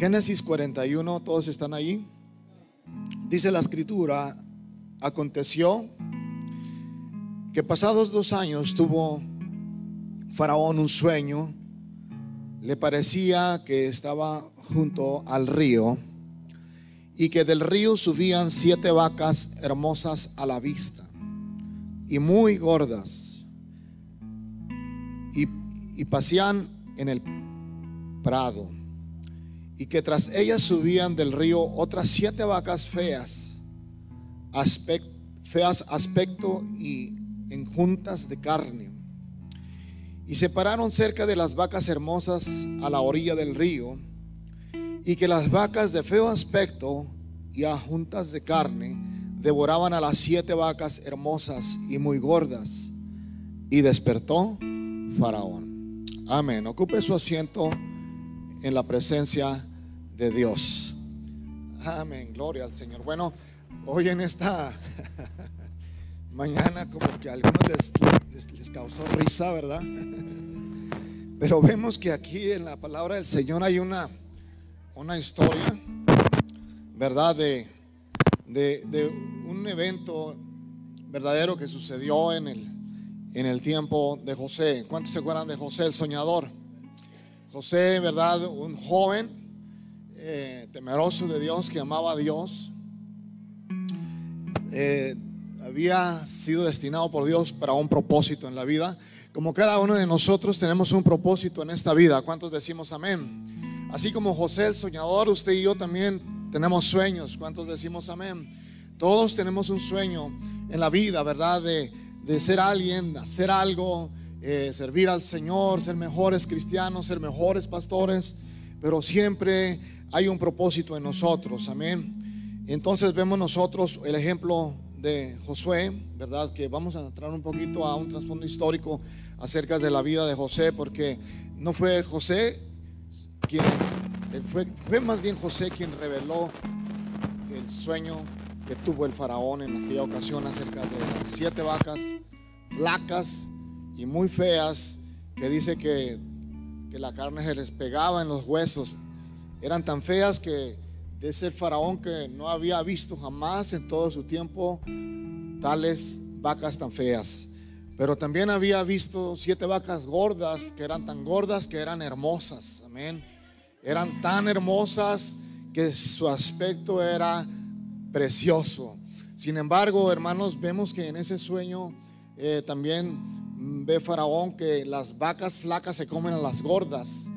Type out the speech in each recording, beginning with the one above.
Génesis 41, todos están ahí. Dice la escritura, aconteció que pasados dos años tuvo Faraón un sueño, le parecía que estaba junto al río y que del río subían siete vacas hermosas a la vista y muy gordas. Y, y en el prado y que tras ellas subían del río otras siete vacas feas, feas aspecto y en juntas de carne. Y se pararon cerca de las vacas hermosas a la orilla del río, y que las vacas de feo aspecto y a juntas de carne devoraban a las siete vacas hermosas y muy gordas. Y despertó Faraón. Amén. Ocupe su asiento en la presencia de Dios. Amén. Gloria al Señor. Bueno, hoy en esta mañana como que a algunos les, les, causó risa, ¿verdad? Pero vemos que aquí en la palabra del Señor hay una, una historia, ¿verdad? De, de, de, un evento verdadero que sucedió en el, en el tiempo de José. ¿Cuántos se acuerdan de José el soñador? José, ¿verdad? Un joven eh, temeroso de Dios que amaba a Dios. Eh, había sido destinado por Dios para un propósito en la vida. Como cada uno de nosotros tenemos un propósito en esta vida. ¿Cuántos decimos amén? Así como José el soñador, usted y yo también tenemos sueños. ¿Cuántos decimos amén? Todos tenemos un sueño en la vida, ¿verdad? De, ser alguien, hacer algo, eh, servir al Señor, ser mejores cristianos, ser mejores pastores. Pero siempre hay un propósito en nosotros. Amén. Entonces vemos nosotros el ejemplo de Josué, ¿verdad? Que vamos a entrar un poquito a un trasfondo histórico acerca de la vida de José, porque no fue José quien, fue, fue más bien José quien reveló el sueño que tuvo el faraón en aquella ocasión acerca de las siete vacas flacas y muy feas, que dice que, que la carne se les pegaba en los huesos. Eran tan feas que de ese faraón que no había visto jamás en todo su tiempo tales vacas tan feas. Pero también había visto siete vacas gordas que eran tan gordas que eran hermosas. Amén. Eran tan hermosas que su aspecto era precioso. Sin embargo, hermanos, vemos que en ese sueño eh, también ve Faraón que las vacas flacas se comen a las gordas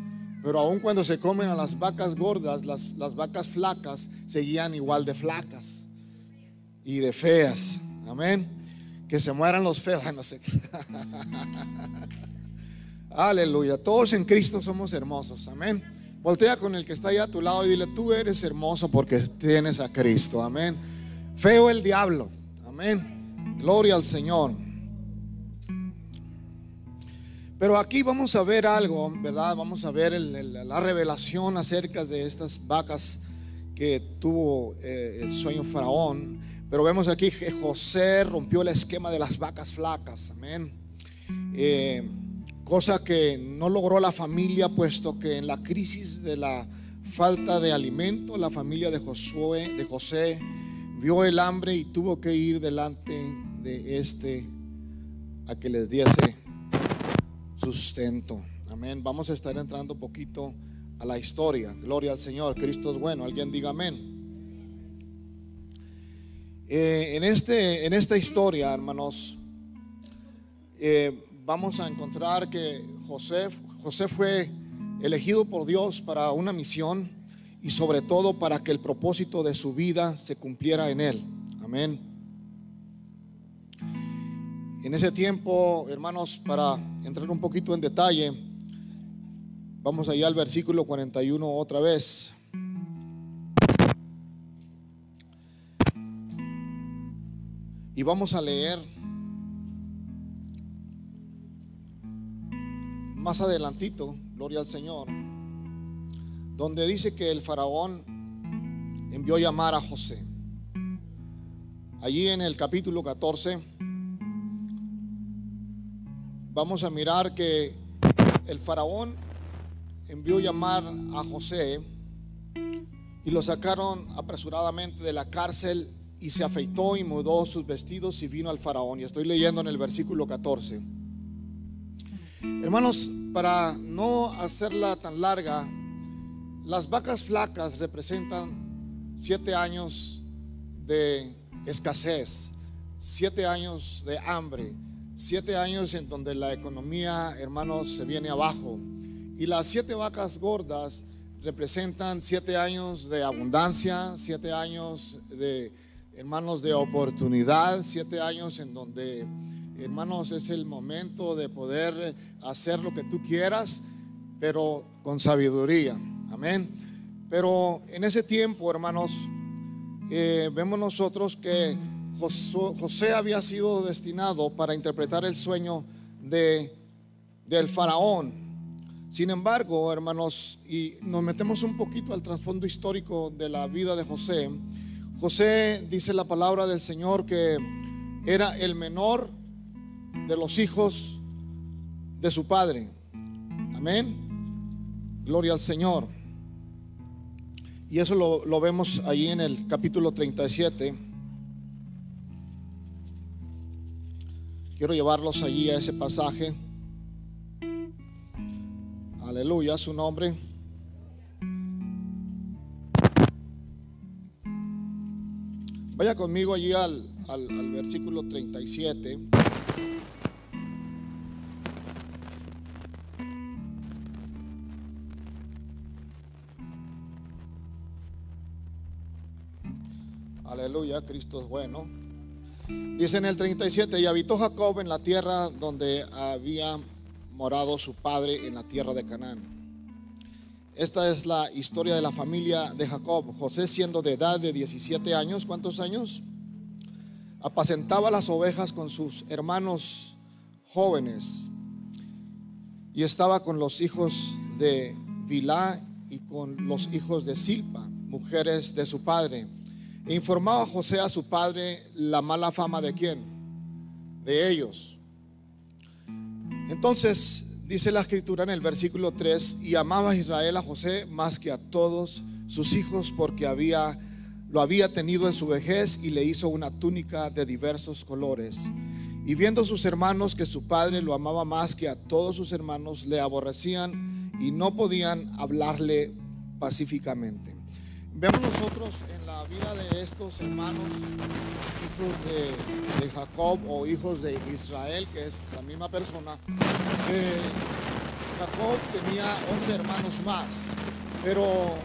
pero aun cuando se comen a las vacas gordas, las, las vacas flacas seguían igual de flacas y de feas. Amén. Que se mueran los feos. No sé. Aleluya. Todos en Cristo somos hermosos. Amén. Voltea con el que está ahí a tu lado y dile, tú eres hermoso porque tienes a Cristo. Amén. Feo el diablo. Amén. Gloria al Señor. Pero aquí vamos a ver algo, ¿verdad? Vamos a ver la revelación acerca de estas vacas que tuvo eh, el sueño faraón. Pero vemos aquí que José rompió el esquema de las vacas flacas, amén. Eh, cosa que no logró la familia, puesto que en la crisis de la falta de alimento, la familia de Josué, de José, vio el hambre y tuvo que ir delante de este a que les diese sustento. Amén. Vamos a estar entrando un poquito a la historia. Gloria al Señor. Cristo es bueno. Alguien diga amén. Eh, en, este, en esta historia, hermanos, eh, vamos a encontrar que José, José fue elegido por Dios para una misión y sobre todo para que el propósito de su vida se cumpliera en él. Amén. En ese tiempo, hermanos, para entrar un poquito en detalle, vamos allá al versículo 41 otra vez. Y vamos a leer más adelantito, gloria al Señor, donde dice que el faraón envió llamar a José. Allí en el capítulo 14 vamos a mirar que el faraón envió llamar a José y lo sacaron apresuradamente de la cárcel y se afeitó y mudó sus vestidos y vino al faraón. Y estoy leyendo en el versículo 14. Hermanos, para no hacerla tan larga, las vacas flacas representan siete años de escasez, siete años de hambre, siete años en donde la economía, hermanos, se viene abajo. Y las siete vacas gordas representan siete años de abundancia, siete años de, hermanos, de oportunidad, siete años en donde, hermanos, es el momento de poder hacer lo que tú quieras, pero con sabiduría. Amén. Pero en ese tiempo, hermanos, eh, vemos nosotros que José, había sido destinado para interpretar el sueño de, del faraón. Sin embargo, hermanos, y nos metemos un poquito al trasfondo histórico de la vida de José, José dice la palabra del Señor que era el menor de los hijos de su padre. Amén. Gloria al Señor. Y eso lo, lo vemos allí en el capítulo 37. Quiero llevarlos allí a ese pasaje. Aleluya, su nombre. Vaya conmigo allí al, al, al versículo 37. Aleluya, Cristo es bueno. Dice en el 37, y habitó Jacob en la tierra donde había morado su padre en la tierra de Canaán. Esta es la historia de la familia de Jacob. José siendo de edad de 17 años, ¿cuántos años? Apacentaba las ovejas con sus hermanos jóvenes y estaba con los hijos de Vilá y con los hijos de Silpa, mujeres de su padre informaba José a su padre la mala fama de quién? De ellos. Entonces dice la escritura en el versículo 3, y amaba Israel a José más que a todos sus hijos porque había lo había tenido en su vejez y le hizo una túnica de diversos colores. Y viendo sus hermanos que su padre lo amaba más que a todos sus hermanos, le aborrecían y no podían hablarle pacíficamente. Vemos nosotros en la vida de estos hermanos, hijos de, Jacob o hijos de Israel, que es la misma persona, Jacob tenía 11 hermanos más, pero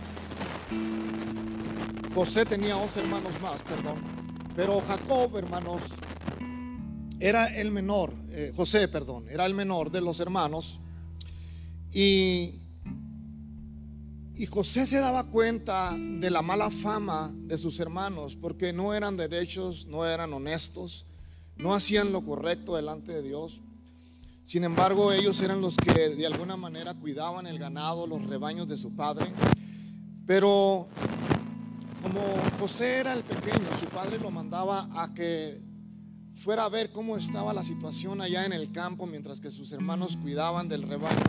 José tenía 11 hermanos más, perdón. Pero Jacob, hermanos, era el menor, eh, José, perdón, era el menor de los hermanos. Y y José se daba cuenta de la mala fama de sus hermanos porque no eran derechos, no eran honestos, no hacían lo correcto delante de Dios. Sin embargo, ellos eran los que de alguna manera cuidaban el ganado, los rebaños de su padre. Pero como José era el pequeño, su padre lo mandaba a que fuera a ver cómo estaba la situación allá en el campo mientras que sus hermanos cuidaban del rebaño.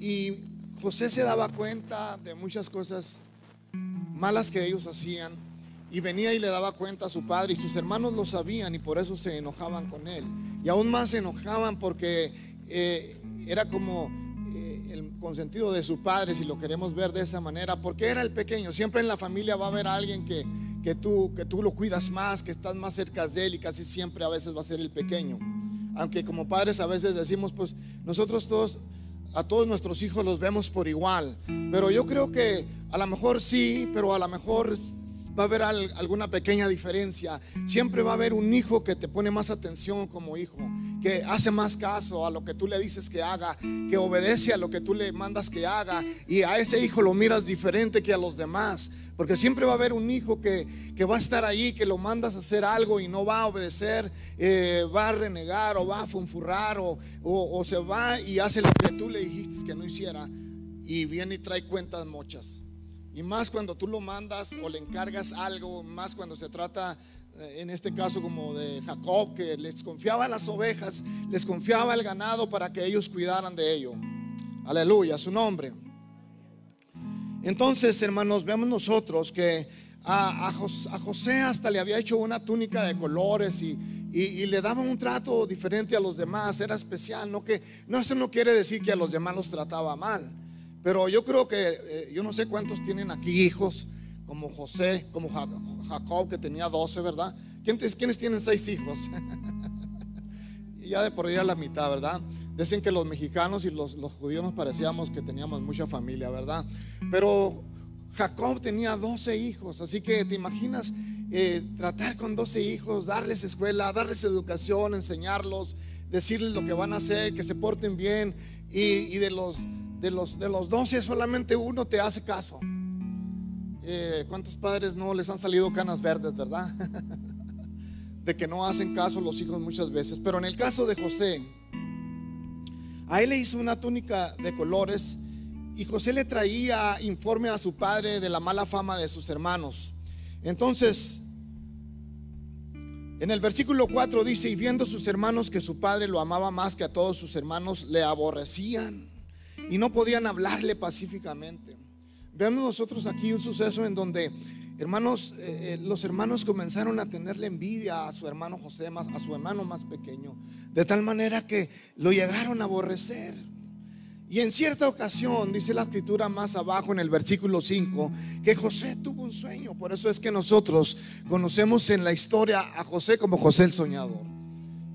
Y José se daba cuenta de muchas cosas malas que ellos hacían y venía y le daba cuenta a su padre y sus hermanos lo sabían y por eso se enojaban con él. Y aún más se enojaban porque eh, era como eh, el consentido de su padre, si lo queremos ver de esa manera, porque era el pequeño. Siempre en la familia va a haber alguien que, que, tú, que tú lo cuidas más, que estás más cerca de él y casi siempre a veces va a ser el pequeño. Aunque como padres a veces decimos, pues nosotros todos a todos nuestros hijos los vemos por igual. Pero yo creo que a lo mejor sí, pero a lo mejor va a haber alguna pequeña diferencia. Siempre va a haber un hijo que te pone más atención como hijo, que hace más caso a lo que tú le dices que haga, que obedece a lo que tú le mandas que haga. Y a ese hijo lo miras diferente que a los demás. Porque siempre va a haber un hijo que, va a estar ahí, que lo mandas a hacer algo y no va a obedecer, eh, va a renegar o va a funfurrar o, o, se va y hace lo que tú le dijiste que no hiciera y viene y trae cuentas mochas. Y más cuando tú lo mandas o le encargas algo, más cuando se trata, eh, en este caso como de Jacob, que les confiaba las ovejas, les confiaba el ganado para que ellos cuidaran de ello. Aleluya, su nombre. Entonces, hermanos, vemos nosotros que a, José hasta le había hecho una túnica de colores y, le daba un trato diferente a los demás, era especial, no que no eso no quiere decir que a los demás los trataba mal, pero yo creo que eh, yo no sé cuántos tienen aquí hijos como José, como Jacob que tenía 12, ¿verdad? ¿Quiénes, ¿quiénes tienen seis hijos? y ya de por ahí a la mitad, ¿verdad? Dicen que los mexicanos y los, los judíos nos parecíamos que teníamos mucha familia, ¿verdad? Pero Jacob tenía 12 hijos, así que te imaginas eh, tratar con 12 hijos, darles escuela, darles educación, enseñarlos, decirles lo que van a hacer, que se porten bien. Y, de, los, de, los, de los 12 solamente uno te hace caso. Eh, ¿Cuántos padres no les han salido canas verdes, verdad? de que no hacen caso los hijos muchas veces. Pero en el caso de José, a él le hizo una túnica de colores y José le traía informe a su padre de la mala fama de sus hermanos. Entonces, en el versículo 4 dice, y viendo sus hermanos que su padre lo amaba más que a todos sus hermanos, le aborrecían y no podían hablarle pacíficamente. Vemos nosotros aquí un suceso en donde, hermanos, eh, eh, los hermanos comenzaron a tenerle envidia a su hermano José, más, a su hermano más pequeño, de tal manera que lo llegaron a aborrecer. Y en cierta ocasión, dice la escritura más abajo en el versículo 5, que José tuvo un sueño. Por eso es que nosotros conocemos en la historia a José como José el soñador.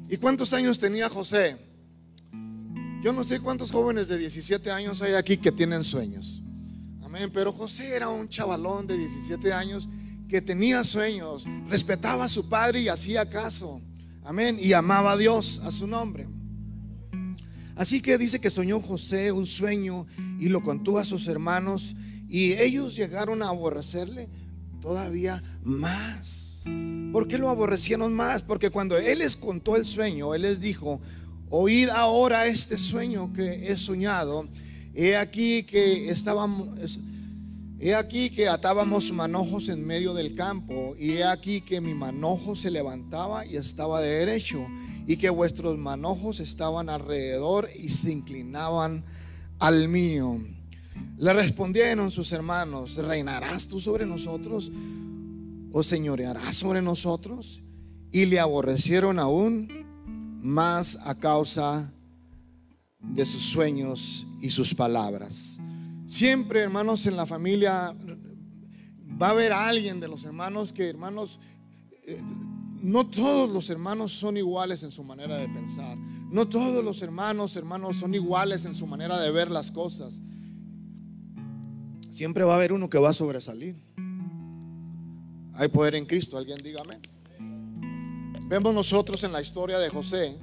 ¿Y cuántos años tenía José? Yo no sé cuántos jóvenes de 17 años hay aquí que tienen sueños. Amén. Pero José era un chavalón de 17 años que tenía sueños, respetaba a su padre y hacía caso. Amén. Y amaba a Dios, a su nombre. Así que dice que soñó José un sueño y lo contó a sus hermanos y ellos llegaron a aborrecerle todavía más. ¿Por qué lo aborrecieron más? Porque cuando él les contó el sueño, él les dijo, oíd ahora este sueño que he soñado. He aquí que estábamos, he aquí que atábamos manojos en medio del campo y he aquí que mi manojo se levantaba y estaba de derecho y que vuestros manojos estaban alrededor y se inclinaban al mío. Le respondieron sus hermanos, ¿reinarás tú sobre nosotros o señorearás sobre nosotros? Y le aborrecieron aún más a causa de sus sueños y sus palabras. Siempre, hermanos, en la familia va a haber alguien de los hermanos que, hermanos, eh, no todos los hermanos son iguales en su manera de pensar. No todos los hermanos, hermanos, son iguales en su manera de ver las cosas. Siempre va a haber uno que va a sobresalir. Hay poder en Cristo, alguien dígame. Vemos nosotros en la historia de José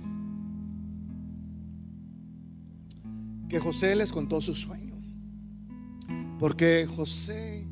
que José les contó su sueño. Porque José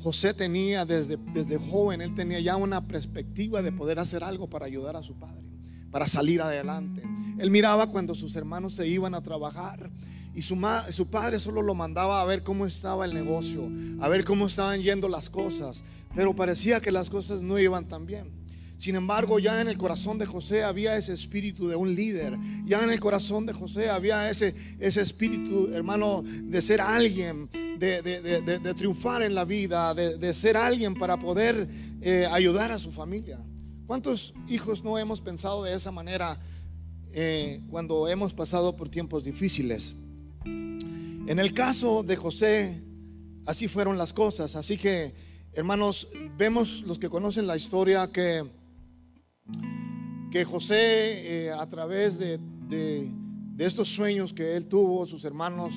José tenía desde, desde joven, él tenía ya una perspectiva de poder hacer algo para ayudar a su padre, para salir adelante. Él miraba cuando sus hermanos se iban a trabajar y su, su padre solo lo mandaba a ver cómo estaba el negocio, a ver cómo estaban yendo las cosas, pero parecía que las cosas no iban tan bien. Sin embargo, ya en el corazón de José había ese espíritu de un líder. Ya en el corazón de José había ese, ese espíritu, hermano, de ser alguien, de, triunfar en la vida, de, ser alguien para poder eh, ayudar a su familia. ¿Cuántos hijos no hemos pensado de esa manera eh, cuando hemos pasado por tiempos difíciles? En el caso de José, así fueron las cosas. Así que, hermanos, vemos los que conocen la historia que que José a través de, estos sueños que él tuvo, sus hermanos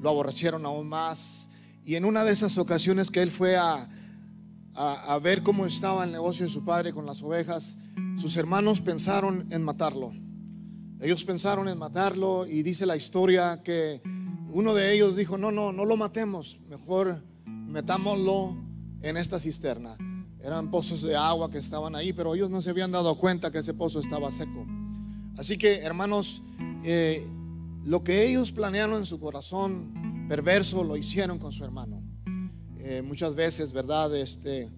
lo aborrecieron aún más. Y en una de esas ocasiones que él fue a, a, ver cómo estaba el negocio de su padre con las ovejas, sus hermanos pensaron en matarlo. Ellos pensaron en matarlo y dice la historia que uno de ellos dijo, no, no, no lo matemos, mejor metámoslo en esta cisterna. Eran pozos de agua que estaban ahí, pero ellos no se habían dado cuenta que ese pozo estaba seco. Así que, hermanos, eh, lo que ellos planearon en su corazón perverso lo hicieron con su hermano. Eh, muchas veces, ¿verdad? Este,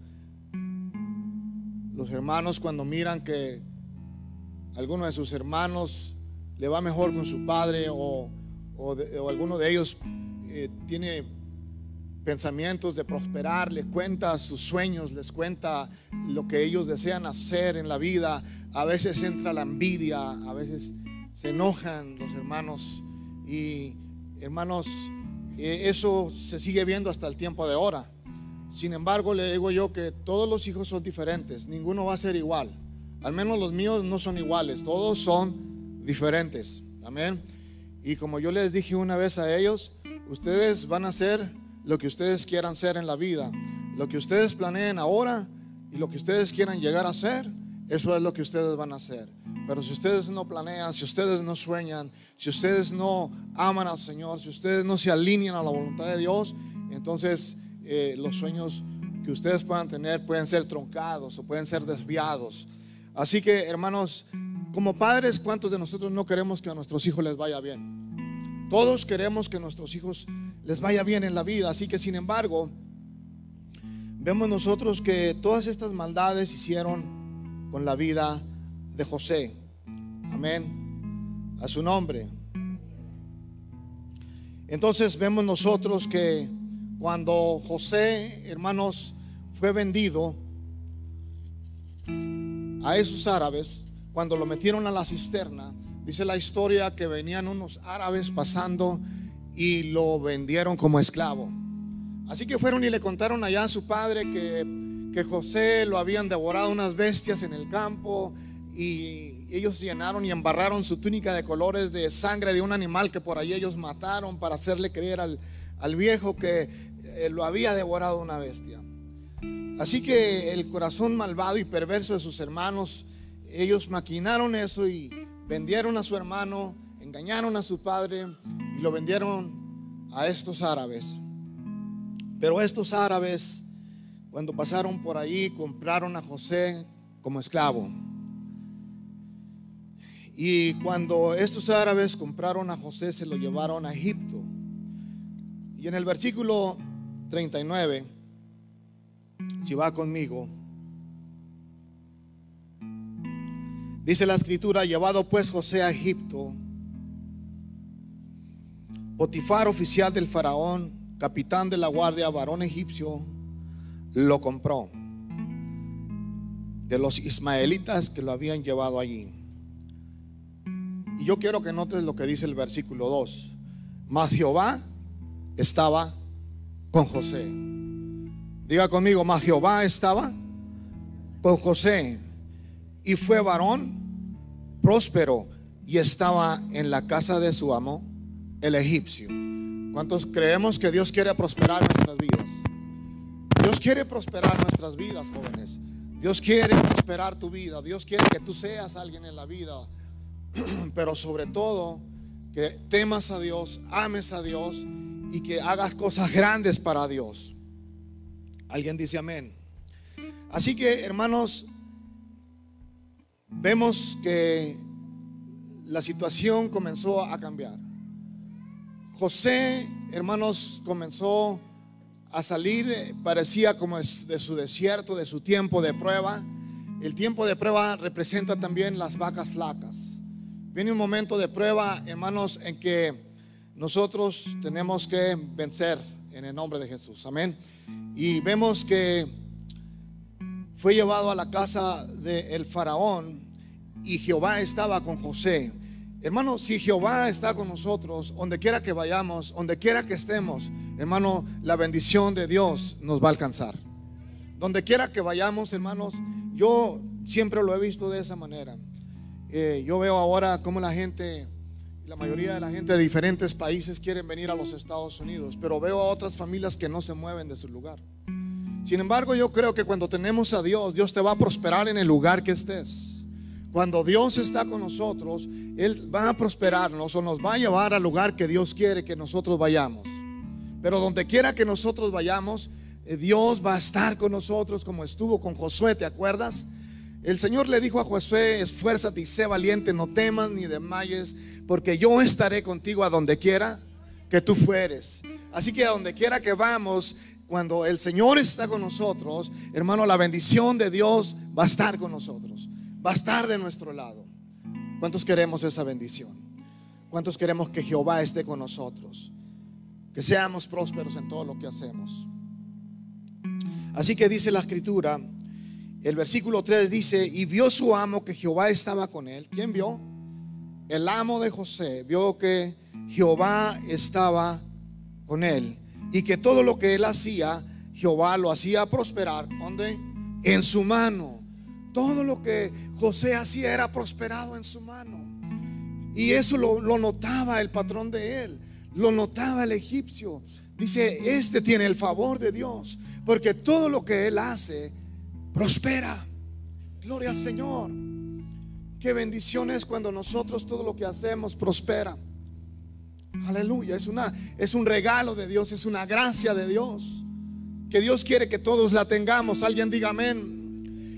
los hermanos cuando miran que alguno de sus hermanos le va mejor con su padre o, o, alguno de ellos eh, tiene pensamientos de prosperar, les cuenta sus sueños, les cuenta lo que ellos desean hacer en la vida. A veces entra la envidia, a veces se enojan los hermanos y hermanos, eh, eso se sigue viendo hasta el tiempo de ahora. Sin embargo, le digo yo que todos los hijos son diferentes, ninguno va a ser igual. Al menos los míos no son iguales, todos son diferentes. Amén. Y como yo les dije una vez a ellos, ustedes van a ser lo que ustedes quieran ser en la vida, lo que ustedes planeen ahora y lo que ustedes quieran llegar a ser, eso es lo que ustedes van a hacer. Pero si ustedes no planean, si ustedes no sueñan, si ustedes no aman al Señor, si ustedes no se alinean a la voluntad de Dios, entonces eh, los sueños que ustedes puedan tener pueden ser troncados o pueden ser desviados. Así que, hermanos, como padres, ¿cuántos de nosotros no queremos que a nuestros hijos les vaya bien? Todos queremos que nuestros hijos les vaya bien en la vida. Así que, sin embargo, vemos nosotros que todas estas maldades hicieron con la vida de José. Amén. A su nombre. Entonces vemos nosotros que cuando José, hermanos, fue vendido a esos árabes, cuando lo metieron a la cisterna, dice la historia que venían unos árabes pasando y lo vendieron como esclavo. Así que fueron y le contaron allá a su padre que, que José lo habían devorado unas bestias en el campo y ellos llenaron y embarraron su túnica de colores de sangre de un animal que por ahí ellos mataron para hacerle creer al, al viejo que eh, lo había devorado una bestia. Así que el corazón malvado y perverso de sus hermanos, ellos maquinaron eso y vendieron a su hermano, engañaron a su padre y lo vendieron a estos árabes. Pero estos árabes, cuando pasaron por ahí, compraron a José como esclavo. Y cuando estos árabes compraron a José, se lo llevaron a Egipto. Y en el versículo 39, si va conmigo, dice la escritura, llevado pues José a Egipto, Potifar, oficial del faraón, capitán de la guardia, varón egipcio, lo compró de los ismaelitas que lo habían llevado allí. Y yo quiero que notes lo que dice el versículo 2. Mas Jehová estaba con José. Diga conmigo, mas Jehová estaba con José. Y fue varón próspero y estaba en la casa de su amo, el egipcio. ¿Cuántos creemos que Dios quiere prosperar nuestras vidas? Dios quiere prosperar nuestras vidas, jóvenes. Dios quiere prosperar tu vida. Dios quiere que tú seas alguien en la vida pero sobre todo que temas a Dios, ames a Dios y que hagas cosas grandes para Dios. Alguien dice amén. Así que, hermanos, vemos que la situación comenzó a cambiar. José, hermanos, comenzó a salir, parecía como de su desierto, de su tiempo de prueba. El tiempo de prueba representa también las vacas flacas. Viene un momento de prueba, hermanos, en que nosotros tenemos que vencer en el nombre de Jesús. Amén. Y vemos que fue llevado a la casa del faraón y Jehová estaba con José. Hermano, si Jehová está con nosotros, donde quiera que vayamos, donde quiera que estemos, hermano, la bendición de Dios nos va a alcanzar. Donde quiera que vayamos, hermanos, yo siempre lo he visto de esa manera. Eh, yo veo ahora cómo la gente, la mayoría de la gente de diferentes países quieren venir a los Estados Unidos, pero veo a otras familias que no se mueven de su lugar. Sin embargo, yo creo que cuando tenemos a Dios, Dios te va a prosperar en el lugar que estés. Cuando Dios está con nosotros, Él va a prosperarnos o nos va a llevar al lugar que Dios quiere que nosotros vayamos. Pero donde quiera que nosotros vayamos, eh, Dios va a estar con nosotros como estuvo con Josué, ¿te acuerdas? El Señor le dijo a Josué, esfuérzate y sé valiente, no temas ni desmayes, porque yo estaré contigo a donde quiera que tú fueres. Así que a donde quiera que vamos, cuando el Señor está con nosotros, hermano, la bendición de Dios va a estar con nosotros, va a estar de nuestro lado. ¿Cuántos queremos esa bendición? ¿Cuántos queremos que Jehová esté con nosotros? que seamos prósperos en todo lo que hacemos. Así que dice la escritura, el versículo 3 dice, y vio su amo que Jehová estaba con él. ¿Quién vio? El amo de José vio que Jehová estaba con él y que todo lo que él hacía, Jehová lo hacía prosperar. ¿Dónde? En su mano. Todo lo que José hacía era prosperado en su mano. Y eso lo, lo notaba el patrón de él, lo notaba el egipcio. Dice, este tiene el favor de Dios, porque todo lo que él hace prospera. Gloria al Señor. Qué bendición es cuando nosotros todo lo que hacemos prospera. Aleluya, es una es un regalo de Dios, es una gracia de Dios. Que Dios quiere que todos la tengamos. Alguien diga amén.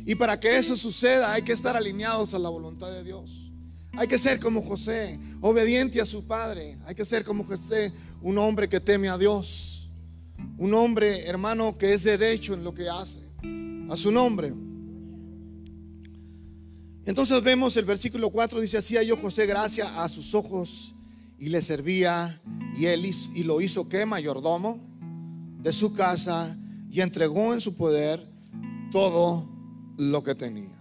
Y para que eso suceda hay que estar alineados a la voluntad de Dios. Hay que ser como José, obediente a su padre. Hay que ser como José, un hombre que teme a Dios. Un hombre, hermano, que es derecho en lo que hace. A su nombre. Entonces vemos el versículo 4, dice, así yo José gracia a sus ojos y le servía y él y lo hizo que mayordomo de su casa y entregó en su poder todo lo que tenía.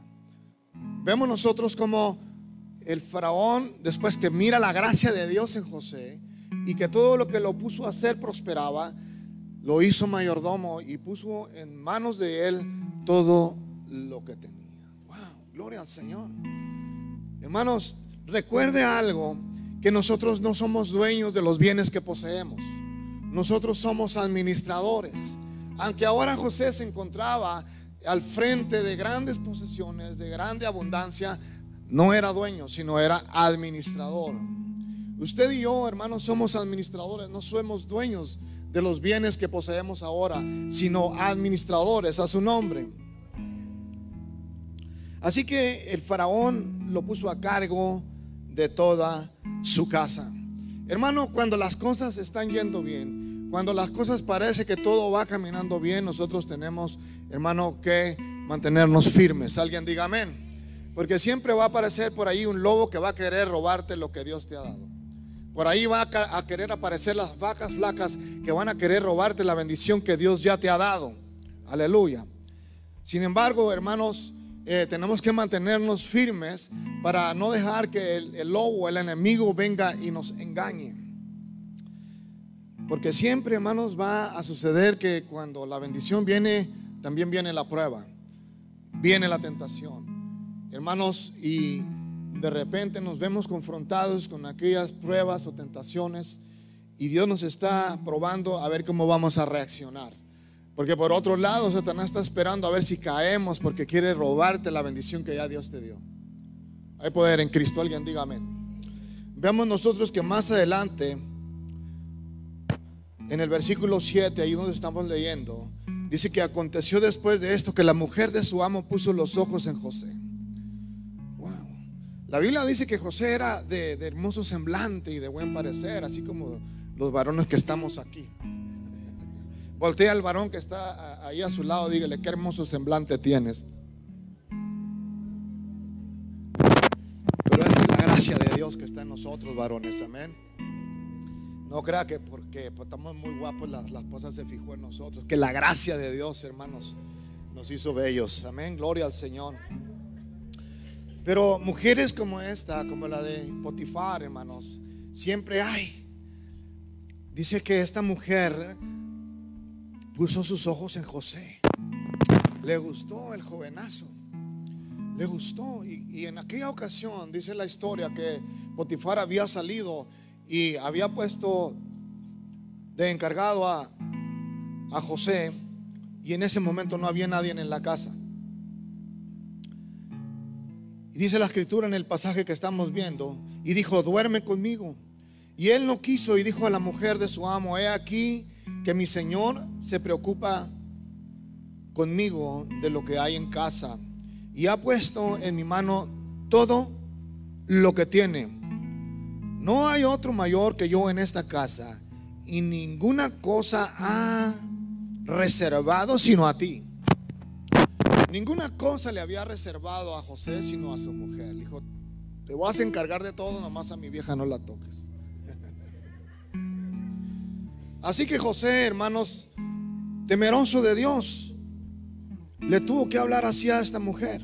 Vemos nosotros como el faraón, después que mira la gracia de Dios en José y que todo lo que lo puso a hacer prosperaba, lo hizo mayordomo y puso en manos de él todo lo que tenía. Gloria al Señor. Hermanos, recuerde algo, que nosotros no somos dueños de los bienes que poseemos. Nosotros somos administradores. Aunque ahora José se encontraba al frente de grandes posesiones, de grande abundancia, no era dueño, sino era administrador. Usted y yo, hermanos, somos administradores, no somos dueños de los bienes que poseemos ahora, sino administradores a su nombre. Así que el faraón lo puso a cargo de toda su casa. Hermano, cuando las cosas están yendo bien, cuando las cosas parece que todo va caminando bien, nosotros tenemos, hermano, que mantenernos firmes. Alguien diga amén. Porque siempre va a aparecer por ahí un lobo que va a querer robarte lo que Dios te ha dado. Por ahí va a querer aparecer las vacas flacas que van a querer robarte la bendición que Dios ya te ha dado. Aleluya. Sin embargo, hermanos, eh, tenemos que mantenernos firmes para no dejar que el, el lobo, el enemigo venga y nos engañe. Porque siempre, hermanos, va a suceder que cuando la bendición viene, también viene la prueba, viene la tentación. Hermanos, y de repente nos vemos confrontados con aquellas pruebas o tentaciones y Dios nos está probando a ver cómo vamos a reaccionar. Porque por otro lado, Satanás está esperando a ver si caemos porque quiere robarte la bendición que ya Dios te dio. Hay poder en Cristo, alguien diga amén. Veamos nosotros que más adelante, en el versículo 7, ahí donde estamos leyendo, dice que aconteció después de esto que la mujer de su amo puso los ojos en José. Wow. La Biblia dice que José era de, de hermoso semblante y de buen parecer, así como los varones que estamos aquí. Voltea al varón que está ahí a su lado, dígale, qué hermoso semblante tienes. Pero es la gracia de Dios que está en nosotros, varones, amén. No crea que porque pues, estamos muy guapos la, la se fijó en nosotros. Que la gracia de Dios, hermanos, nos hizo bellos. Amén, gloria al Señor. Pero mujeres como esta, como la de Potifar, hermanos, siempre hay. Dice que esta mujer puso sus ojos en José. Le gustó el jovenazo. Le gustó. Y, en aquella ocasión dice la historia que Potifar había salido y había puesto de encargado a, a José. Y en ese momento no había nadie en la casa. Y dice la escritura en el pasaje que estamos viendo. Y dijo, duerme conmigo. Y él no quiso y dijo a la mujer de su amo, he aquí que mi Señor se preocupa conmigo de lo que hay en casa y ha puesto en mi mano todo lo que tiene. No hay otro mayor que yo en esta casa y ninguna cosa ha reservado sino a ti. Ninguna cosa le había reservado a José sino a su mujer. dijo, te vas a encargar de todo, nomás a mi vieja no la toques. Así que José, hermanos, temeroso de Dios, le tuvo que hablar así a esta mujer.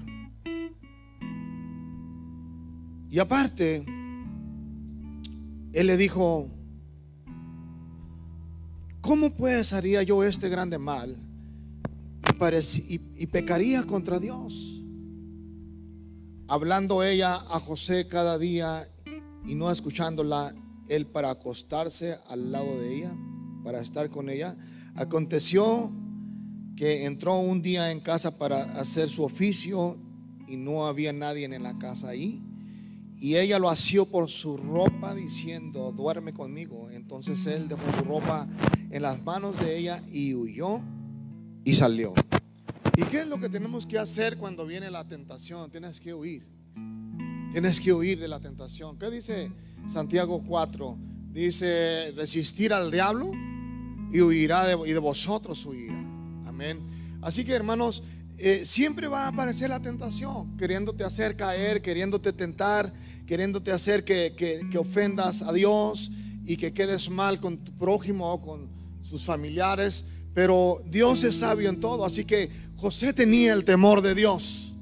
Y aparte, él le dijo, ¿cómo pues haría yo este grande mal y, y pecaría contra Dios? Hablando ella a José cada día y no escuchándola, él para acostarse al lado de ella para estar con ella. Aconteció que entró un día en casa para hacer su oficio y no había nadie en la casa ahí. Y ella lo asió por su ropa diciendo, duerme conmigo. Entonces él dejó su ropa en las manos de ella y huyó y salió. ¿Y qué es lo que tenemos que hacer cuando viene la tentación? Tienes que huir. Tienes que huir de la tentación. ¿Qué dice Santiago 4? Dice, resistir al diablo y huirá de, y de vosotros huirá. Amén. Así que hermanos, eh, siempre va a aparecer la tentación, queriéndote hacer caer, queriéndote tentar, queriéndote hacer que, que, ofendas a Dios y que quedes mal con tu prójimo o con sus familiares. Pero Dios es sabio en todo. Así que José tenía el temor de Dios.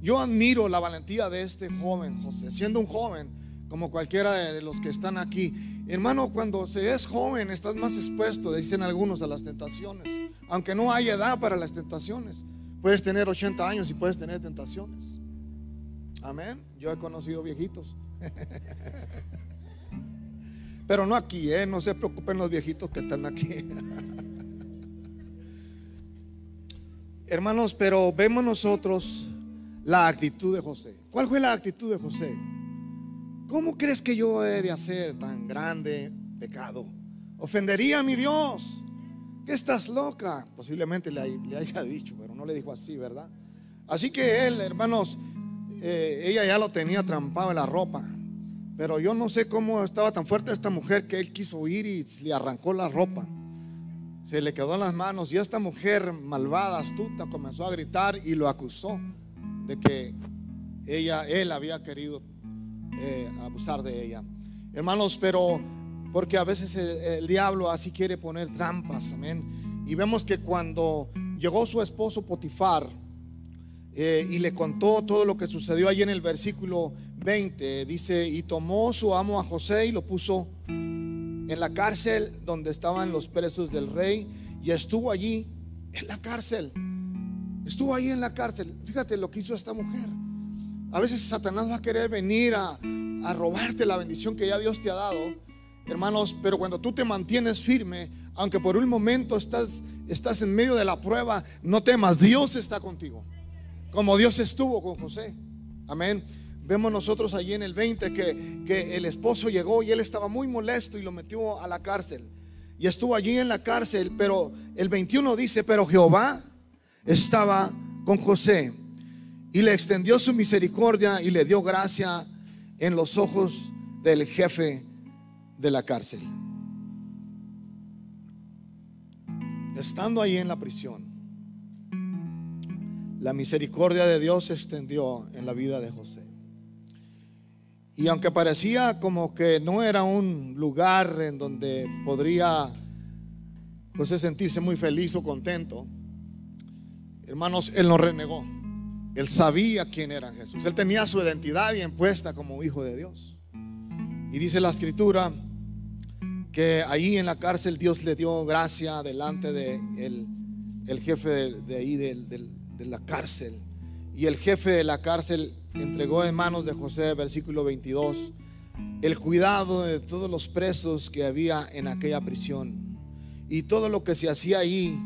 Yo admiro la valentía de este joven José, siendo un joven como cualquiera de los que están aquí. Hermano, cuando se es joven estás más expuesto, dicen algunos, a las tentaciones. Aunque no hay edad para las tentaciones. Puedes tener 80 años y puedes tener tentaciones. Amén. Yo he conocido viejitos. Pero no aquí, ¿eh? no se preocupen los viejitos que están aquí. Hermanos, pero vemos nosotros la actitud de José. ¿Cuál fue la actitud de José? ¿Cómo crees que yo he de hacer tan grande pecado? Ofendería a mi Dios. ¿Qué estás loca? Posiblemente le, haya dicho, pero no le dijo así, ¿verdad? Así que él, hermanos, eh, ella ya lo tenía trampado en la ropa. Pero yo no sé cómo estaba tan fuerte esta mujer que él quiso ir y le arrancó la ropa. Se le quedó en las manos y esta mujer malvada, astuta, comenzó a gritar y lo acusó de que ella, él había querido eh, abusar de ella. Hermanos, pero porque a veces el, diablo así quiere poner trampas, amén. Y vemos que cuando llegó su esposo Potifar eh, y le contó todo lo que sucedió allí en el versículo 20, dice, y tomó su amo a José y lo puso en la cárcel donde estaban los presos del rey y estuvo allí en la cárcel. Estuvo allí en la cárcel. Fíjate lo que hizo esta mujer. A veces Satanás va a querer venir a, robarte la bendición que ya Dios te ha dado, hermanos, pero cuando tú te mantienes firme, aunque por un momento estás, estás en medio de la prueba, no temas, Dios está contigo, como Dios estuvo con José. Amén. Vemos nosotros allí en el 20 que, que el esposo llegó y él estaba muy molesto y lo metió a la cárcel. Y estuvo allí en la cárcel, pero el 21 dice, pero Jehová estaba con José y le extendió su misericordia y le dio gracia en los ojos del jefe de la cárcel. Estando ahí en la prisión, la misericordia de Dios se extendió en la vida de José. Y aunque parecía como que no era un lugar en donde podría José sentirse muy feliz o contento, hermanos, él no renegó. Él sabía quién era Jesús. Él tenía su identidad bien puesta como hijo de Dios. Y dice la escritura que ahí en la cárcel Dios le dio gracia delante de el, jefe de, ahí de, de, la cárcel. Y el jefe de la cárcel entregó en manos de José, versículo 22, el cuidado de todos los presos que había en aquella prisión. Y todo lo que se hacía ahí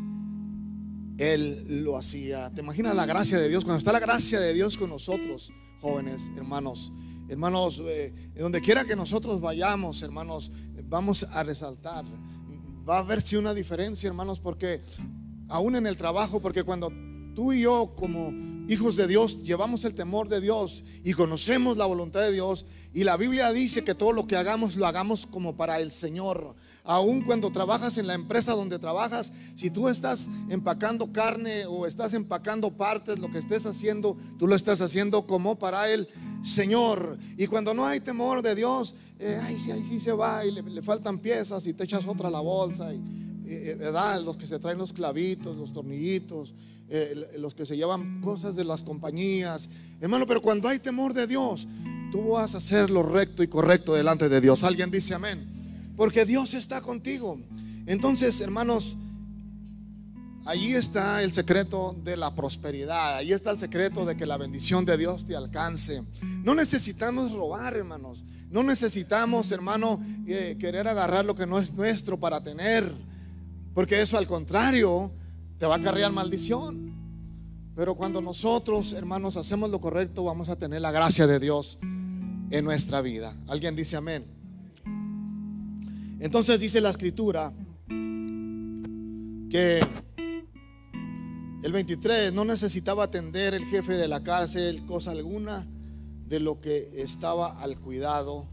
él lo hacía. ¿Te imaginas la gracia de Dios? Cuando está la gracia de Dios con nosotros, jóvenes, hermanos, hermanos, eh, donde quiera que nosotros vayamos, hermanos, vamos a resaltar. Va a verse una diferencia, hermanos, porque aún en el trabajo, porque cuando tú y yo como hijos de Dios, llevamos el temor de Dios y conocemos la voluntad de Dios. Y la Biblia dice que todo lo que hagamos lo hagamos como para el Señor. Aun cuando trabajas en la empresa donde trabajas, si tú estás empacando carne o estás empacando partes, lo que estés haciendo, tú lo estás haciendo como para el Señor. Y cuando no hay temor de Dios, eh, ay, sí, ahí sí se va y le, faltan piezas y te echas otra a la bolsa. Y, eh, ¿verdad? Los que se traen los clavitos, los tornillitos, eh, los que se llevan cosas de las compañías. Hermano, pero cuando hay temor de Dios, tú vas a hacer lo recto y correcto delante de Dios. Alguien dice amén. Porque Dios está contigo. Entonces, hermanos, allí está el secreto de la prosperidad. Allí está el secreto de que la bendición de Dios te alcance. No necesitamos robar, hermanos. No necesitamos, hermano, eh, querer agarrar lo que no es nuestro para tener. Porque eso al contrario te va a cargar maldición. Pero cuando nosotros, hermanos, hacemos lo correcto, vamos a tener la gracia de Dios en nuestra vida. ¿Alguien dice amén? Entonces dice la escritura que el 23 no necesitaba atender el jefe de la cárcel cosa alguna de lo que estaba al cuidado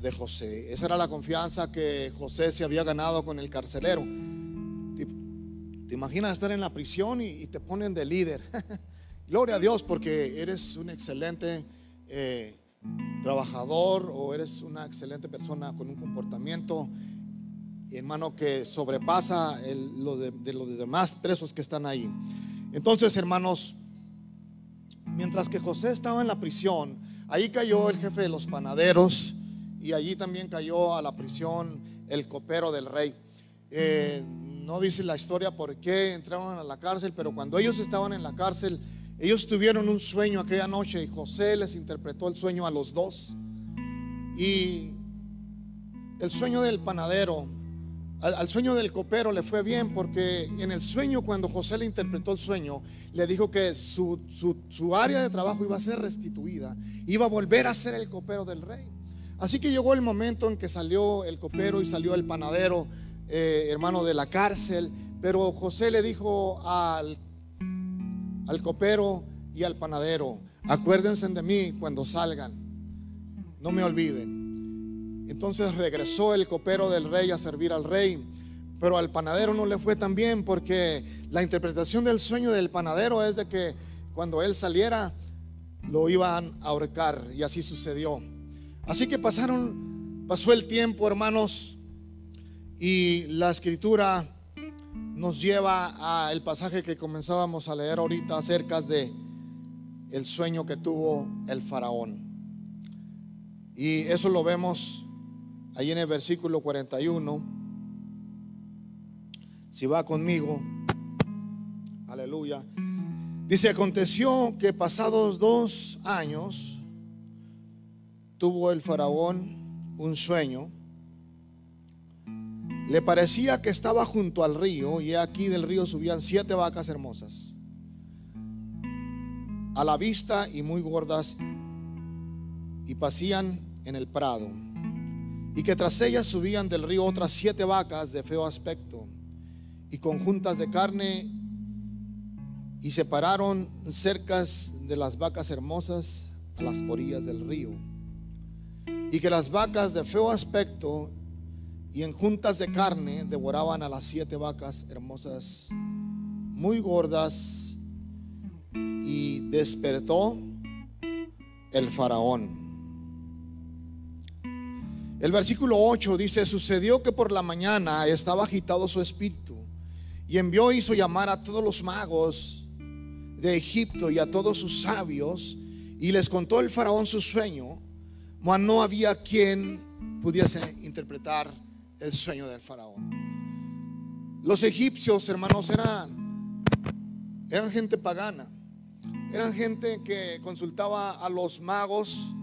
de José. Esa era la confianza que José se había ganado con el carcelero. Te imaginas estar en la prisión y, te ponen de líder. Gloria a Dios porque eres un excelente eh, trabajador o eres una excelente persona con un comportamiento, hermano, que sobrepasa lo de, los demás presos que están ahí. Entonces, hermanos, mientras que José estaba en la prisión, ahí cayó el jefe de los panaderos y allí también cayó a la prisión el copero del rey. Eh, no dice la historia por qué entraron a la cárcel, pero cuando ellos estaban en la cárcel, ellos tuvieron un sueño aquella noche y José les interpretó el sueño a los dos. Y el sueño del panadero, al, sueño del copero le fue bien porque en el sueño, cuando José le interpretó el sueño, le dijo que su, su área de trabajo iba a ser restituida, iba a volver a ser el copero del rey. Así que llegó el momento en que salió el copero y salió el panadero eh, hermano, de la cárcel. Pero José le dijo al, al copero y al panadero, acuérdense de mí cuando salgan, no me olviden. Entonces regresó el copero del rey a servir al rey, pero al panadero no le fue tan bien porque la interpretación del sueño del panadero es de que cuando él saliera lo iban a ahorcar y así sucedió. Así que pasaron, pasó el tiempo, hermanos, y la escritura nos lleva al pasaje que comenzábamos a leer ahorita acerca de el sueño que tuvo el faraón. Y eso lo vemos ahí en el versículo 41. Si va conmigo, aleluya. Dice, aconteció que pasados dos años tuvo el faraón un sueño le parecía que estaba junto al río y aquí del río subían siete vacas hermosas, a la vista y muy gordas, y pasían en el prado, y que tras ellas subían del río otras siete vacas de feo aspecto y con juntas de carne, y separaron cercas de las vacas hermosas a las orillas del río, y que las vacas de feo aspecto y en juntas de carne devoraban a las siete vacas hermosas, muy gordas, y despertó el faraón. El versículo 8 dice, sucedió que por la mañana estaba agitado su espíritu y envió, hizo llamar a todos los magos de Egipto y a todos sus sabios y les contó el faraón su sueño, mas no había quien pudiese interpretar el sueño del faraón. Los egipcios, hermanos, eran, eran gente pagana. Eran gente que consultaba a los magos.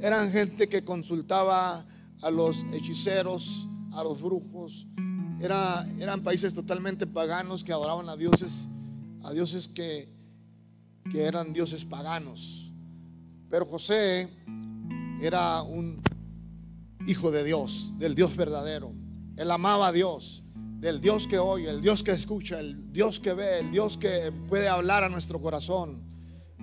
Eran gente que consultaba a los hechiceros, a los brujos. Era, eran países totalmente paganos que adoraban a dioses, a dioses que, que eran dioses paganos. Pero José era un hijo de Dios, del Dios verdadero. Él amaba a Dios, del Dios que oye, el Dios que escucha, el Dios que ve, el Dios que puede hablar a nuestro corazón.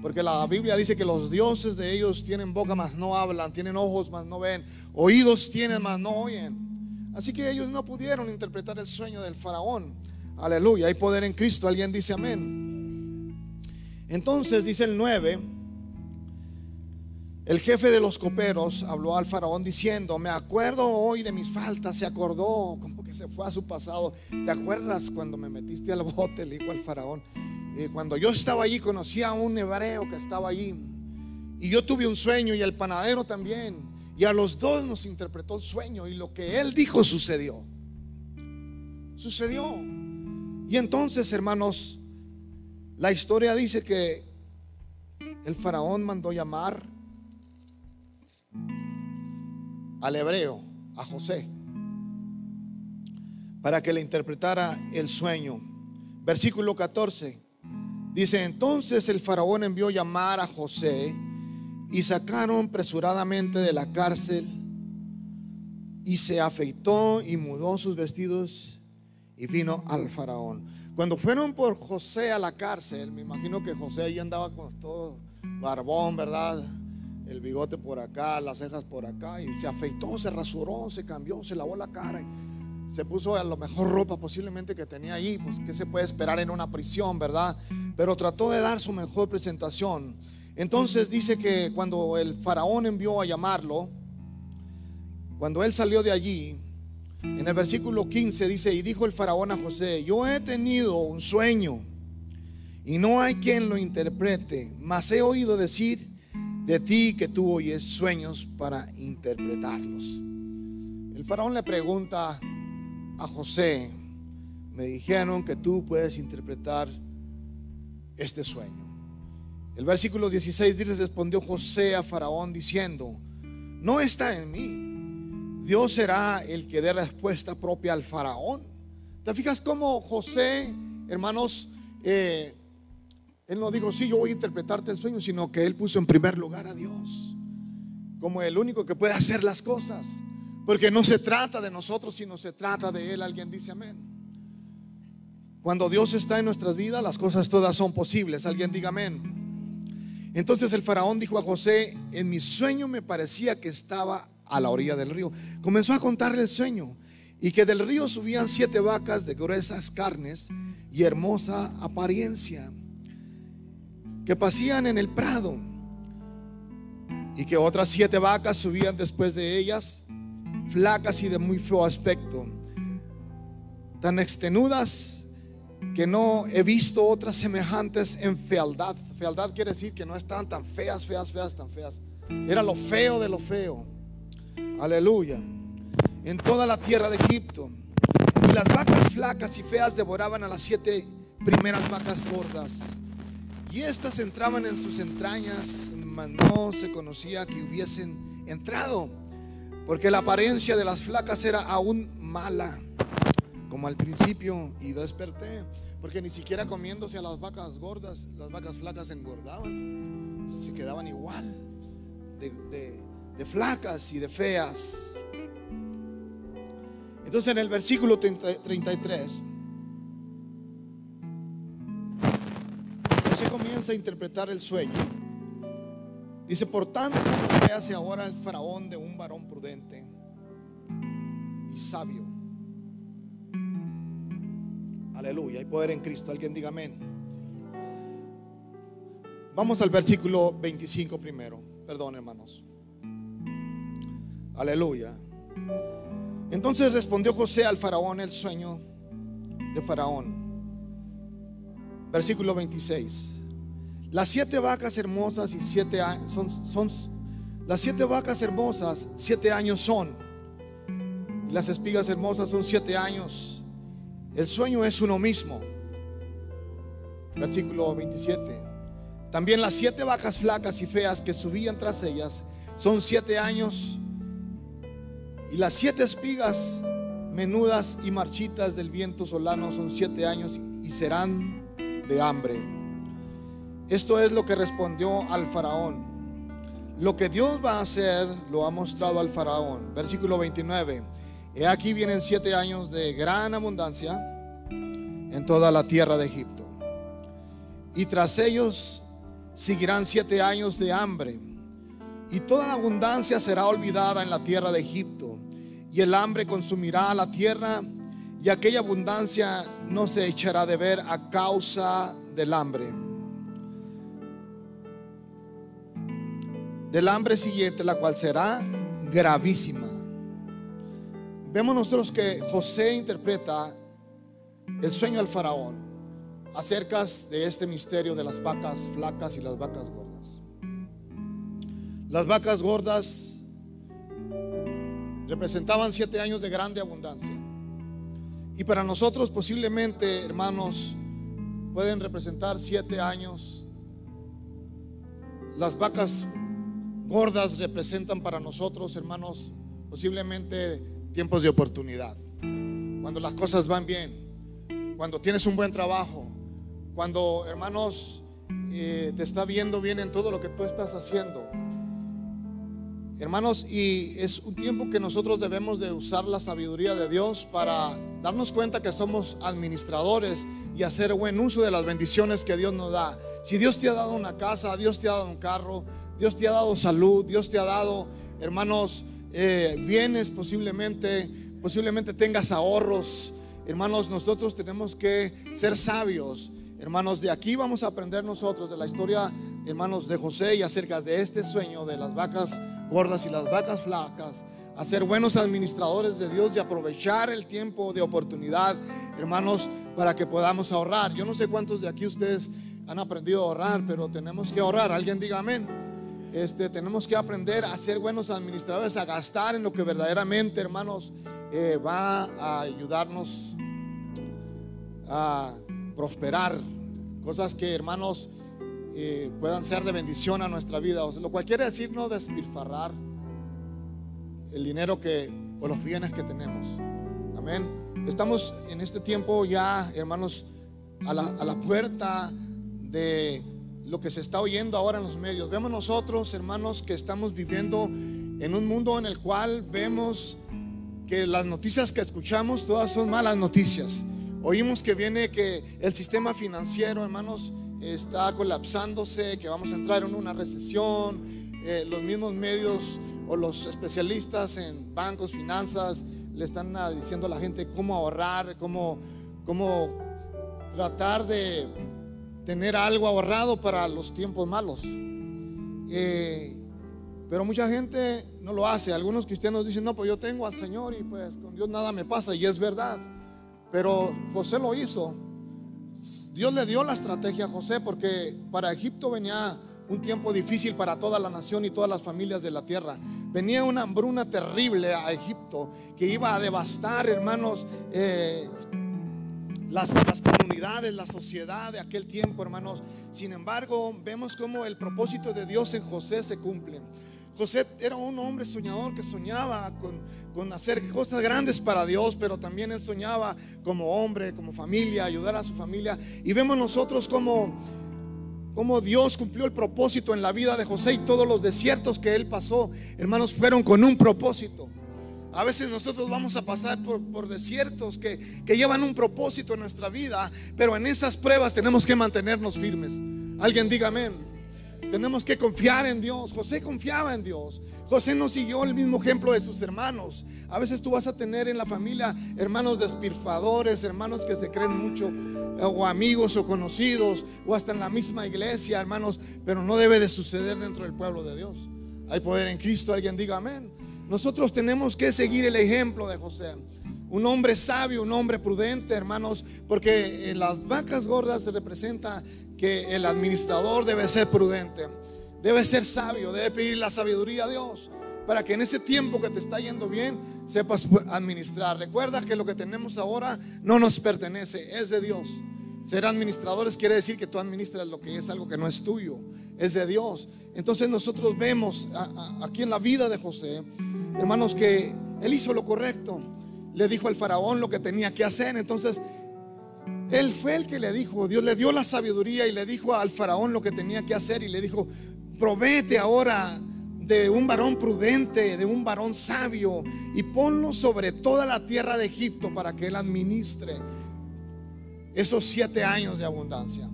Porque la Biblia dice que los dioses de ellos tienen boca, mas no hablan, tienen ojos, mas no ven, oídos tienen, mas no oyen. Así que ellos no pudieron interpretar el sueño del faraón. Aleluya, hay poder en Cristo. Alguien dice amén. Entonces dice el 9. El jefe de los coperos habló al faraón diciendo, me acuerdo hoy de mis faltas, se acordó, como que se fue a su pasado. ¿Te acuerdas cuando me metiste al bote? Le dijo al faraón. Eh, cuando yo estaba allí conocí a un hebreo que estaba allí. Y yo tuve un sueño y el panadero también. Y a los dos nos interpretó el sueño y lo que él dijo sucedió. Sucedió. Y entonces, hermanos, la historia dice que el faraón mandó llamar al hebreo, a José, para que le interpretara el sueño. Versículo 14. Dice, entonces el faraón envió llamar a José y sacaron presuradamente de la cárcel y se afeitó y mudó sus vestidos y vino al faraón. Cuando fueron por José a la cárcel, me imagino que José ahí andaba con todo barbón, ¿verdad? El bigote por acá, las cejas por acá, y se afeitó, se rasuró, se cambió, se lavó la cara, y se puso a lo mejor ropa posiblemente que tenía ahí, pues que se puede esperar en una prisión, ¿verdad? Pero trató de dar su mejor presentación. Entonces dice que cuando el faraón envió a llamarlo, cuando él salió de allí, en el versículo 15 dice, y dijo el faraón a José, yo he tenido un sueño y no hay quien lo interprete, mas he oído decir de ti que tú oyes sueños para interpretarlos. El faraón le pregunta a José, me dijeron que tú puedes interpretar este sueño. El versículo 16 dice, respondió José a Faraón diciendo, no está en mí. Dios será el que dé respuesta propia al Faraón. ¿Te fijas cómo José, hermanos, eh, él no dijo, sí, yo voy a interpretarte el sueño, sino que Él puso en primer lugar a Dios como el único que puede hacer las cosas. Porque no se trata de nosotros, sino se trata de Él. Alguien dice amén. Cuando Dios está en nuestras vidas, las cosas todas son posibles. Alguien diga amén. Entonces el faraón dijo a José, en mi sueño me parecía que estaba a la orilla del río. Comenzó a contarle el sueño y que del río subían siete vacas de gruesas carnes y hermosa apariencia que pasían en el prado y que otras siete vacas subían después de ellas, flacas y de muy feo aspecto, tan extenudas que no he visto otras semejantes en fealdad. Fealdad quiere decir que no estaban tan feas, feas, feas, tan feas. Era lo feo de lo feo. Aleluya. En toda la tierra de Egipto. Y las vacas flacas y feas devoraban a las siete primeras vacas gordas y estas entraban en sus entrañas, mas no se conocía que hubiesen entrado, porque la apariencia de las flacas era aún mala, como al principio, y desperté, porque ni siquiera comiéndose a las vacas gordas, las vacas flacas engordaban, se quedaban igual de, de flacas y de feas. Entonces en el versículo 33 a interpretar el sueño. Dice, por tanto, hace ahora el faraón de un varón prudente y sabio. Aleluya, hay poder en Cristo. Alguien diga amén. Vamos al versículo 25 primero. Perdón, hermanos. Aleluya. Entonces respondió José al faraón el sueño de faraón. Versículo 26. Las siete vacas hermosas y siete años son, son las siete vacas hermosas, siete años son. Y las espigas hermosas son siete años. El sueño es uno mismo. Versículo 27. También las siete vacas flacas y feas que subían tras ellas son siete años. Y las siete espigas menudas y marchitas del viento solano son siete años y serán de hambre. Esto es lo que respondió al faraón. Lo que Dios va a hacer lo ha mostrado al faraón. Versículo 29. He aquí vienen siete años de gran abundancia en toda la tierra de Egipto. Y tras ellos seguirán siete años de hambre. Y toda la abundancia será olvidada en la tierra de Egipto. Y el hambre consumirá la tierra y aquella abundancia no se echará de ver a causa del hambre. Del hambre siguiente, la cual será gravísima. Vemos nosotros que José interpreta el sueño del faraón acerca de este misterio de las vacas flacas y las vacas gordas. Las vacas gordas representaban siete años de grande abundancia. Y para nosotros posiblemente, hermanos, pueden representar siete años. Las vacas gordas representan para nosotros, hermanos, posiblemente tiempos de oportunidad. Cuando las cosas van bien, cuando tienes un buen trabajo, cuando, hermanos, eh, te está viendo bien en todo lo que tú estás haciendo. Hermanos, y es un tiempo que nosotros debemos de usar la sabiduría de Dios para darnos cuenta que somos administradores y hacer buen uso de las bendiciones que Dios nos da. Si Dios te ha dado una casa, Dios te ha dado un carro, Dios te ha dado salud, Dios te ha dado, hermanos, eh, bienes posiblemente, posiblemente tengas ahorros. Hermanos, nosotros tenemos que ser sabios. Hermanos, de aquí vamos a aprender nosotros de la historia, hermanos, de José y acerca de este sueño de las vacas gordas y las vacas flacas a ser buenos administradores de Dios y aprovechar el tiempo de oportunidad, hermanos, para que podamos ahorrar. Yo no sé cuántos de aquí ustedes han aprendido a ahorrar, pero tenemos que ahorrar. Alguien diga amén. Este, tenemos que aprender a ser buenos administradores, a gastar en lo que verdaderamente, hermanos, eh, va a ayudarnos a prosperar. Cosas que, hermanos, eh, puedan ser de bendición a nuestra vida. O sea, lo cual quiere decir no despilfarrar el dinero que o los bienes que tenemos. Amén. Estamos en este tiempo ya, hermanos, a la, a la puerta de lo que se está oyendo ahora en los medios. Vemos nosotros, hermanos, que estamos viviendo en un mundo en el cual vemos que las noticias que escuchamos todas son malas noticias. Oímos que viene que el sistema financiero, hermanos, está colapsándose, que vamos a entrar en una recesión. Eh, los mismos medios o los especialistas en bancos, finanzas, le están ah, diciendo a la gente cómo ahorrar, cómo, cómo tratar de tener algo ahorrado para los tiempos malos. Eh, pero mucha gente no lo hace. Algunos cristianos dicen, no, pues yo tengo al Señor y pues con Dios nada me pasa. Y es verdad. Pero José lo hizo. Dios le dio la estrategia a José porque para Egipto venía un tiempo difícil para toda la nación y todas las familias de la tierra. Venía una hambruna terrible a Egipto que iba a devastar, hermanos, eh, las, las, comunidades, la sociedad de aquel tiempo, hermanos. Sin embargo, vemos cómo el propósito de Dios en José se cumple. José era un hombre soñador que soñaba con, con, hacer cosas grandes para Dios, pero también él soñaba como hombre, como familia, ayudar a su familia. Y vemos nosotros como cómo Dios cumplió el propósito en la vida de José y todos los desiertos que él pasó, hermanos, fueron con un propósito. A veces nosotros vamos a pasar por, desiertos que, que llevan un propósito en nuestra vida, pero en esas pruebas tenemos que mantenernos firmes. Alguien diga amén. Tenemos que confiar en Dios. José confiaba en Dios. José no siguió el mismo ejemplo de sus hermanos. A veces tú vas a tener en la familia hermanos despirfadores, hermanos que se creen mucho, o amigos o conocidos, o hasta en la misma iglesia, hermanos, pero no debe de suceder dentro del pueblo de Dios. Hay poder en Cristo, alguien diga amén. Nosotros tenemos que seguir el ejemplo de José. Un hombre sabio, un hombre prudente, hermanos, porque en las vacas gordas se representa que el administrador debe ser prudente, debe ser sabio, debe pedir la sabiduría a Dios para que en ese tiempo que te está yendo bien sepas administrar. Recuerda que lo que tenemos ahora no nos pertenece, es de Dios. Ser administradores quiere decir que tú administras lo que es algo que no es tuyo, es de Dios. Entonces nosotros vemos aquí en la vida de José, hermanos, que él hizo lo correcto. Le dijo al faraón lo que tenía que hacer. Entonces él fue el que le dijo, Dios le dio la sabiduría y le dijo al faraón lo que tenía que hacer y le dijo, provete ahora de un varón prudente, de un varón sabio y ponlo sobre toda la tierra de Egipto para que él administre esos siete años de abundancia.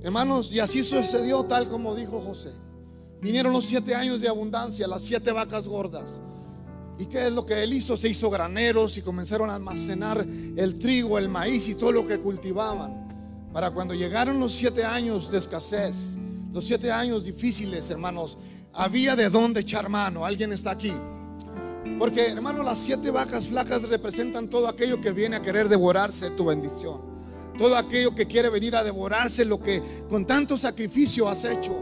Hermanos, y así sucedió tal como dijo José. Vinieron los siete años de abundancia, las siete vacas gordas. ¿Y qué es lo que él hizo? Se hizo graneros y comenzaron a almacenar el trigo, el maíz y todo lo que cultivaban. Para cuando llegaron los siete años de escasez, los siete años difíciles, hermanos, había de dónde echar mano. ¿Alguien está aquí? Porque, hermano, las siete vacas flacas representan todo aquello que viene a querer devorarse tu bendición. Todo aquello que quiere venir a devorarse lo que con tanto sacrificio has hecho.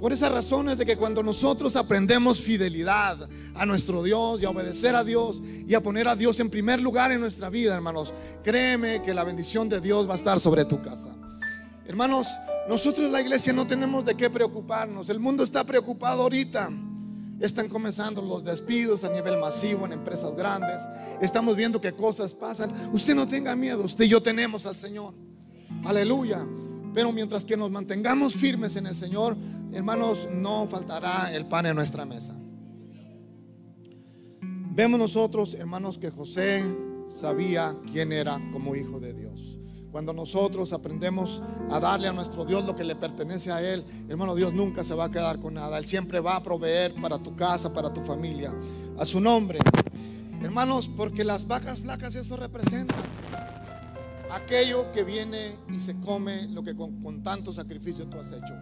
Por esa razón es de que cuando nosotros aprendemos fidelidad a nuestro Dios y a obedecer a Dios y a poner a Dios en primer lugar en nuestra vida, hermanos, créeme que la bendición de Dios va a estar sobre tu casa. Hermanos, nosotros la iglesia no tenemos de qué preocuparnos. El mundo está preocupado ahorita. Están comenzando los despidos a nivel masivo en empresas grandes. Estamos viendo que cosas pasan. Usted no tenga miedo, usted y yo tenemos al Señor. Aleluya. Pero mientras que nos mantengamos firmes en el Señor, hermanos, no faltará el pan en nuestra mesa. Vemos nosotros, hermanos, que José sabía quién era como hijo de Dios. Cuando nosotros aprendemos a darle a nuestro Dios lo que le pertenece a Él, hermano, Dios nunca se va a quedar con nada. Él siempre va a proveer para tu casa, para tu familia, a su nombre. Hermanos, porque las vacas flacas eso representa. Aquello que viene y se come lo que con, con tanto sacrificio tú has hecho.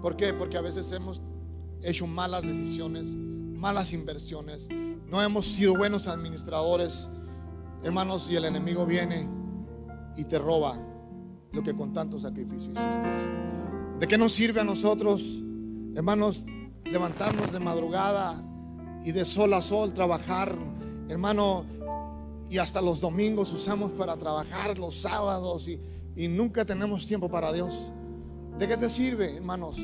¿Por qué? Porque a veces hemos hecho malas decisiones, malas inversiones, no hemos sido buenos administradores. Hermanos, y el enemigo viene y te roba lo que con tanto sacrificio hiciste. ¿De qué nos sirve a nosotros, hermanos, levantarnos de madrugada y de sol a sol trabajar, hermano, y hasta los domingos usamos para trabajar, los sábados y, y nunca tenemos tiempo para Dios? ¿De qué te sirve, hermanos?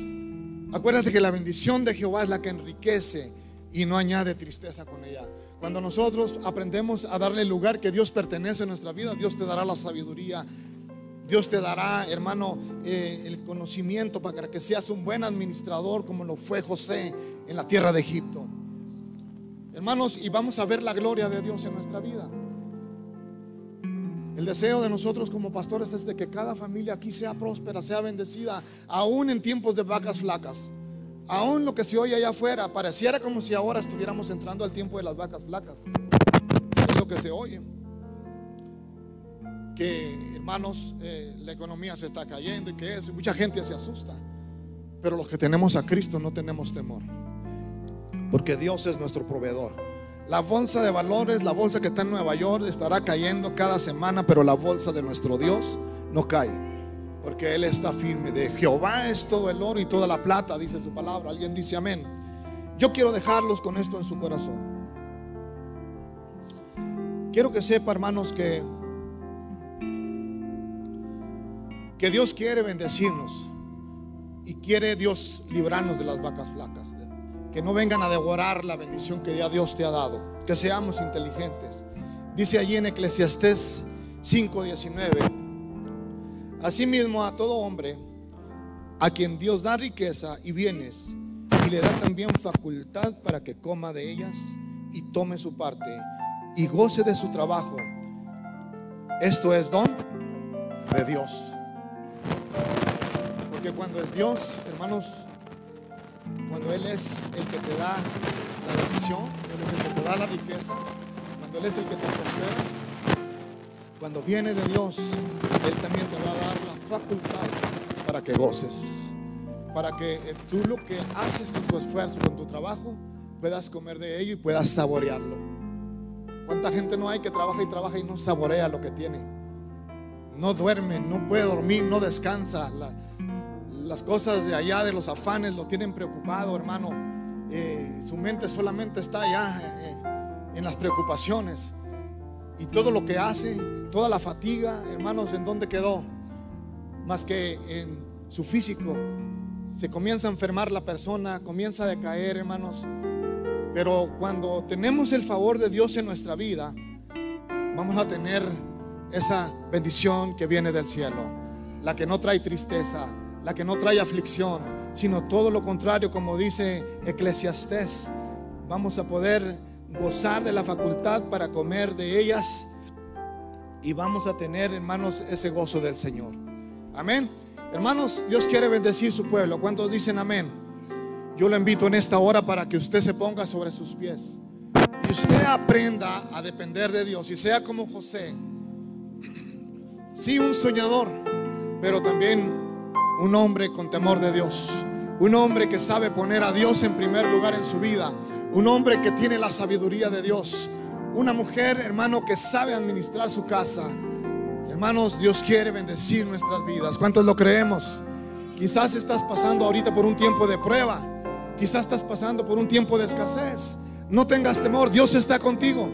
Acuérdate que la bendición de Jehová es la que enriquece y no añade tristeza con ella. Cuando nosotros aprendemos a darle el lugar que Dios pertenece a nuestra vida, Dios te dará la sabiduría. Dios te dará, hermano, eh, el conocimiento para que seas un buen administrador como lo fue José en la tierra de Egipto. Hermanos, y vamos a ver la gloria de Dios en nuestra vida. El deseo de nosotros como pastores es de que cada familia aquí sea próspera, sea bendecida, aún en tiempos de vacas flacas. Aún lo que se oye allá afuera pareciera como si ahora estuviéramos entrando al tiempo de las vacas flacas. Es lo que se oye. Que hermanos, eh, la economía se está cayendo y que eso, mucha gente se asusta. Pero los que tenemos a Cristo no tenemos temor. Porque Dios es nuestro proveedor. La bolsa de valores, la bolsa que está en Nueva York, estará cayendo cada semana, pero la bolsa de nuestro Dios no cae. Porque Él está firme. De Jehová es todo el oro y toda la plata, dice su palabra. Alguien dice amén. Yo quiero dejarlos con esto en su corazón. Quiero que sepa, hermanos, que, que Dios quiere bendecirnos. Y quiere Dios librarnos de las vacas flacas. Que no vengan a devorar la bendición que ya Dios te ha dado. Que seamos inteligentes. Dice allí en Eclesiastés 5:19. Asimismo a todo hombre a quien Dios da riqueza y bienes y le da también facultad para que coma de ellas y tome su parte y goce de su trabajo. Esto es don de Dios. Porque cuando es Dios, hermanos, cuando Él es el que te da la bendición, Él es el que te da la riqueza, cuando Él es el que te prospera, cuando viene de Dios, Él también te va a dar facultad para que goces. Para que eh, tú lo que haces con tu esfuerzo, con tu trabajo, puedas comer de ello y puedas saborearlo. ¿Cuánta gente no hay que trabaja y trabaja y no saborea lo que tiene? No duerme, no puede dormir, no descansa. las cosas de allá, de los afanes, lo tienen preocupado, hermano. Eh, su mente solamente está allá eh, en las preocupaciones. Y todo lo que hace, toda la fatiga, hermanos, ¿en dónde quedó? Más que en su físico. Se comienza a enfermar la persona, comienza a decaer, hermanos. Pero cuando tenemos el favor de Dios en nuestra vida, vamos a tener esa bendición que viene del cielo. La que no trae tristeza, la que no trae aflicción, sino todo lo contrario, como dice Eclesiastés. Vamos a poder gozar de la facultad para comer de ellas y vamos a tener, hermanos, ese gozo del Señor. Amén. Hermanos, Dios quiere bendecir su pueblo. ¿Cuántos dicen amén? Yo lo invito en esta hora para que usted se ponga sobre sus pies. Y usted aprenda a depender de Dios y sea como José. Sí, un soñador, pero también un hombre con temor de Dios. Un hombre que sabe poner a Dios en primer lugar en su vida. Un hombre que tiene la sabiduría de Dios. Una mujer, hermano, que sabe administrar su casa. Hermanos, Dios quiere bendecir nuestras vidas. ¿Cuántos lo creemos? Quizás estás pasando ahorita por un tiempo de prueba. Quizás estás pasando por un tiempo de escasez. No tengas temor, Dios está contigo.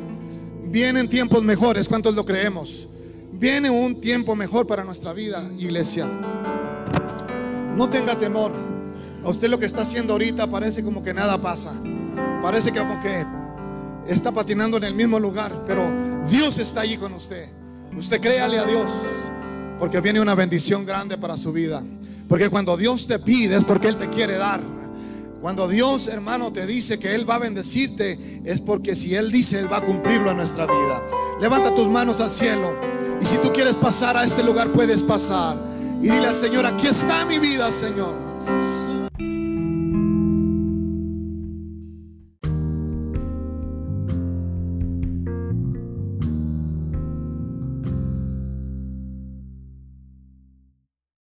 Vienen tiempos mejores, ¿cuántos lo creemos? Viene un tiempo mejor para nuestra vida, iglesia. No tenga temor. A usted lo que está haciendo ahorita parece como que nada pasa. Parece que como que está patinando en el mismo lugar, pero Dios está allí con usted. Usted créale a Dios, porque viene una bendición grande para su vida. Porque cuando Dios te pide es porque Él te quiere dar. Cuando Dios, hermano, te dice que Él va a bendecirte, es porque si Él dice, Él va a cumplirlo en nuestra vida. Levanta tus manos al cielo. Y si tú quieres pasar a este lugar, puedes pasar. Y dile al Señor, aquí está mi vida, Señor.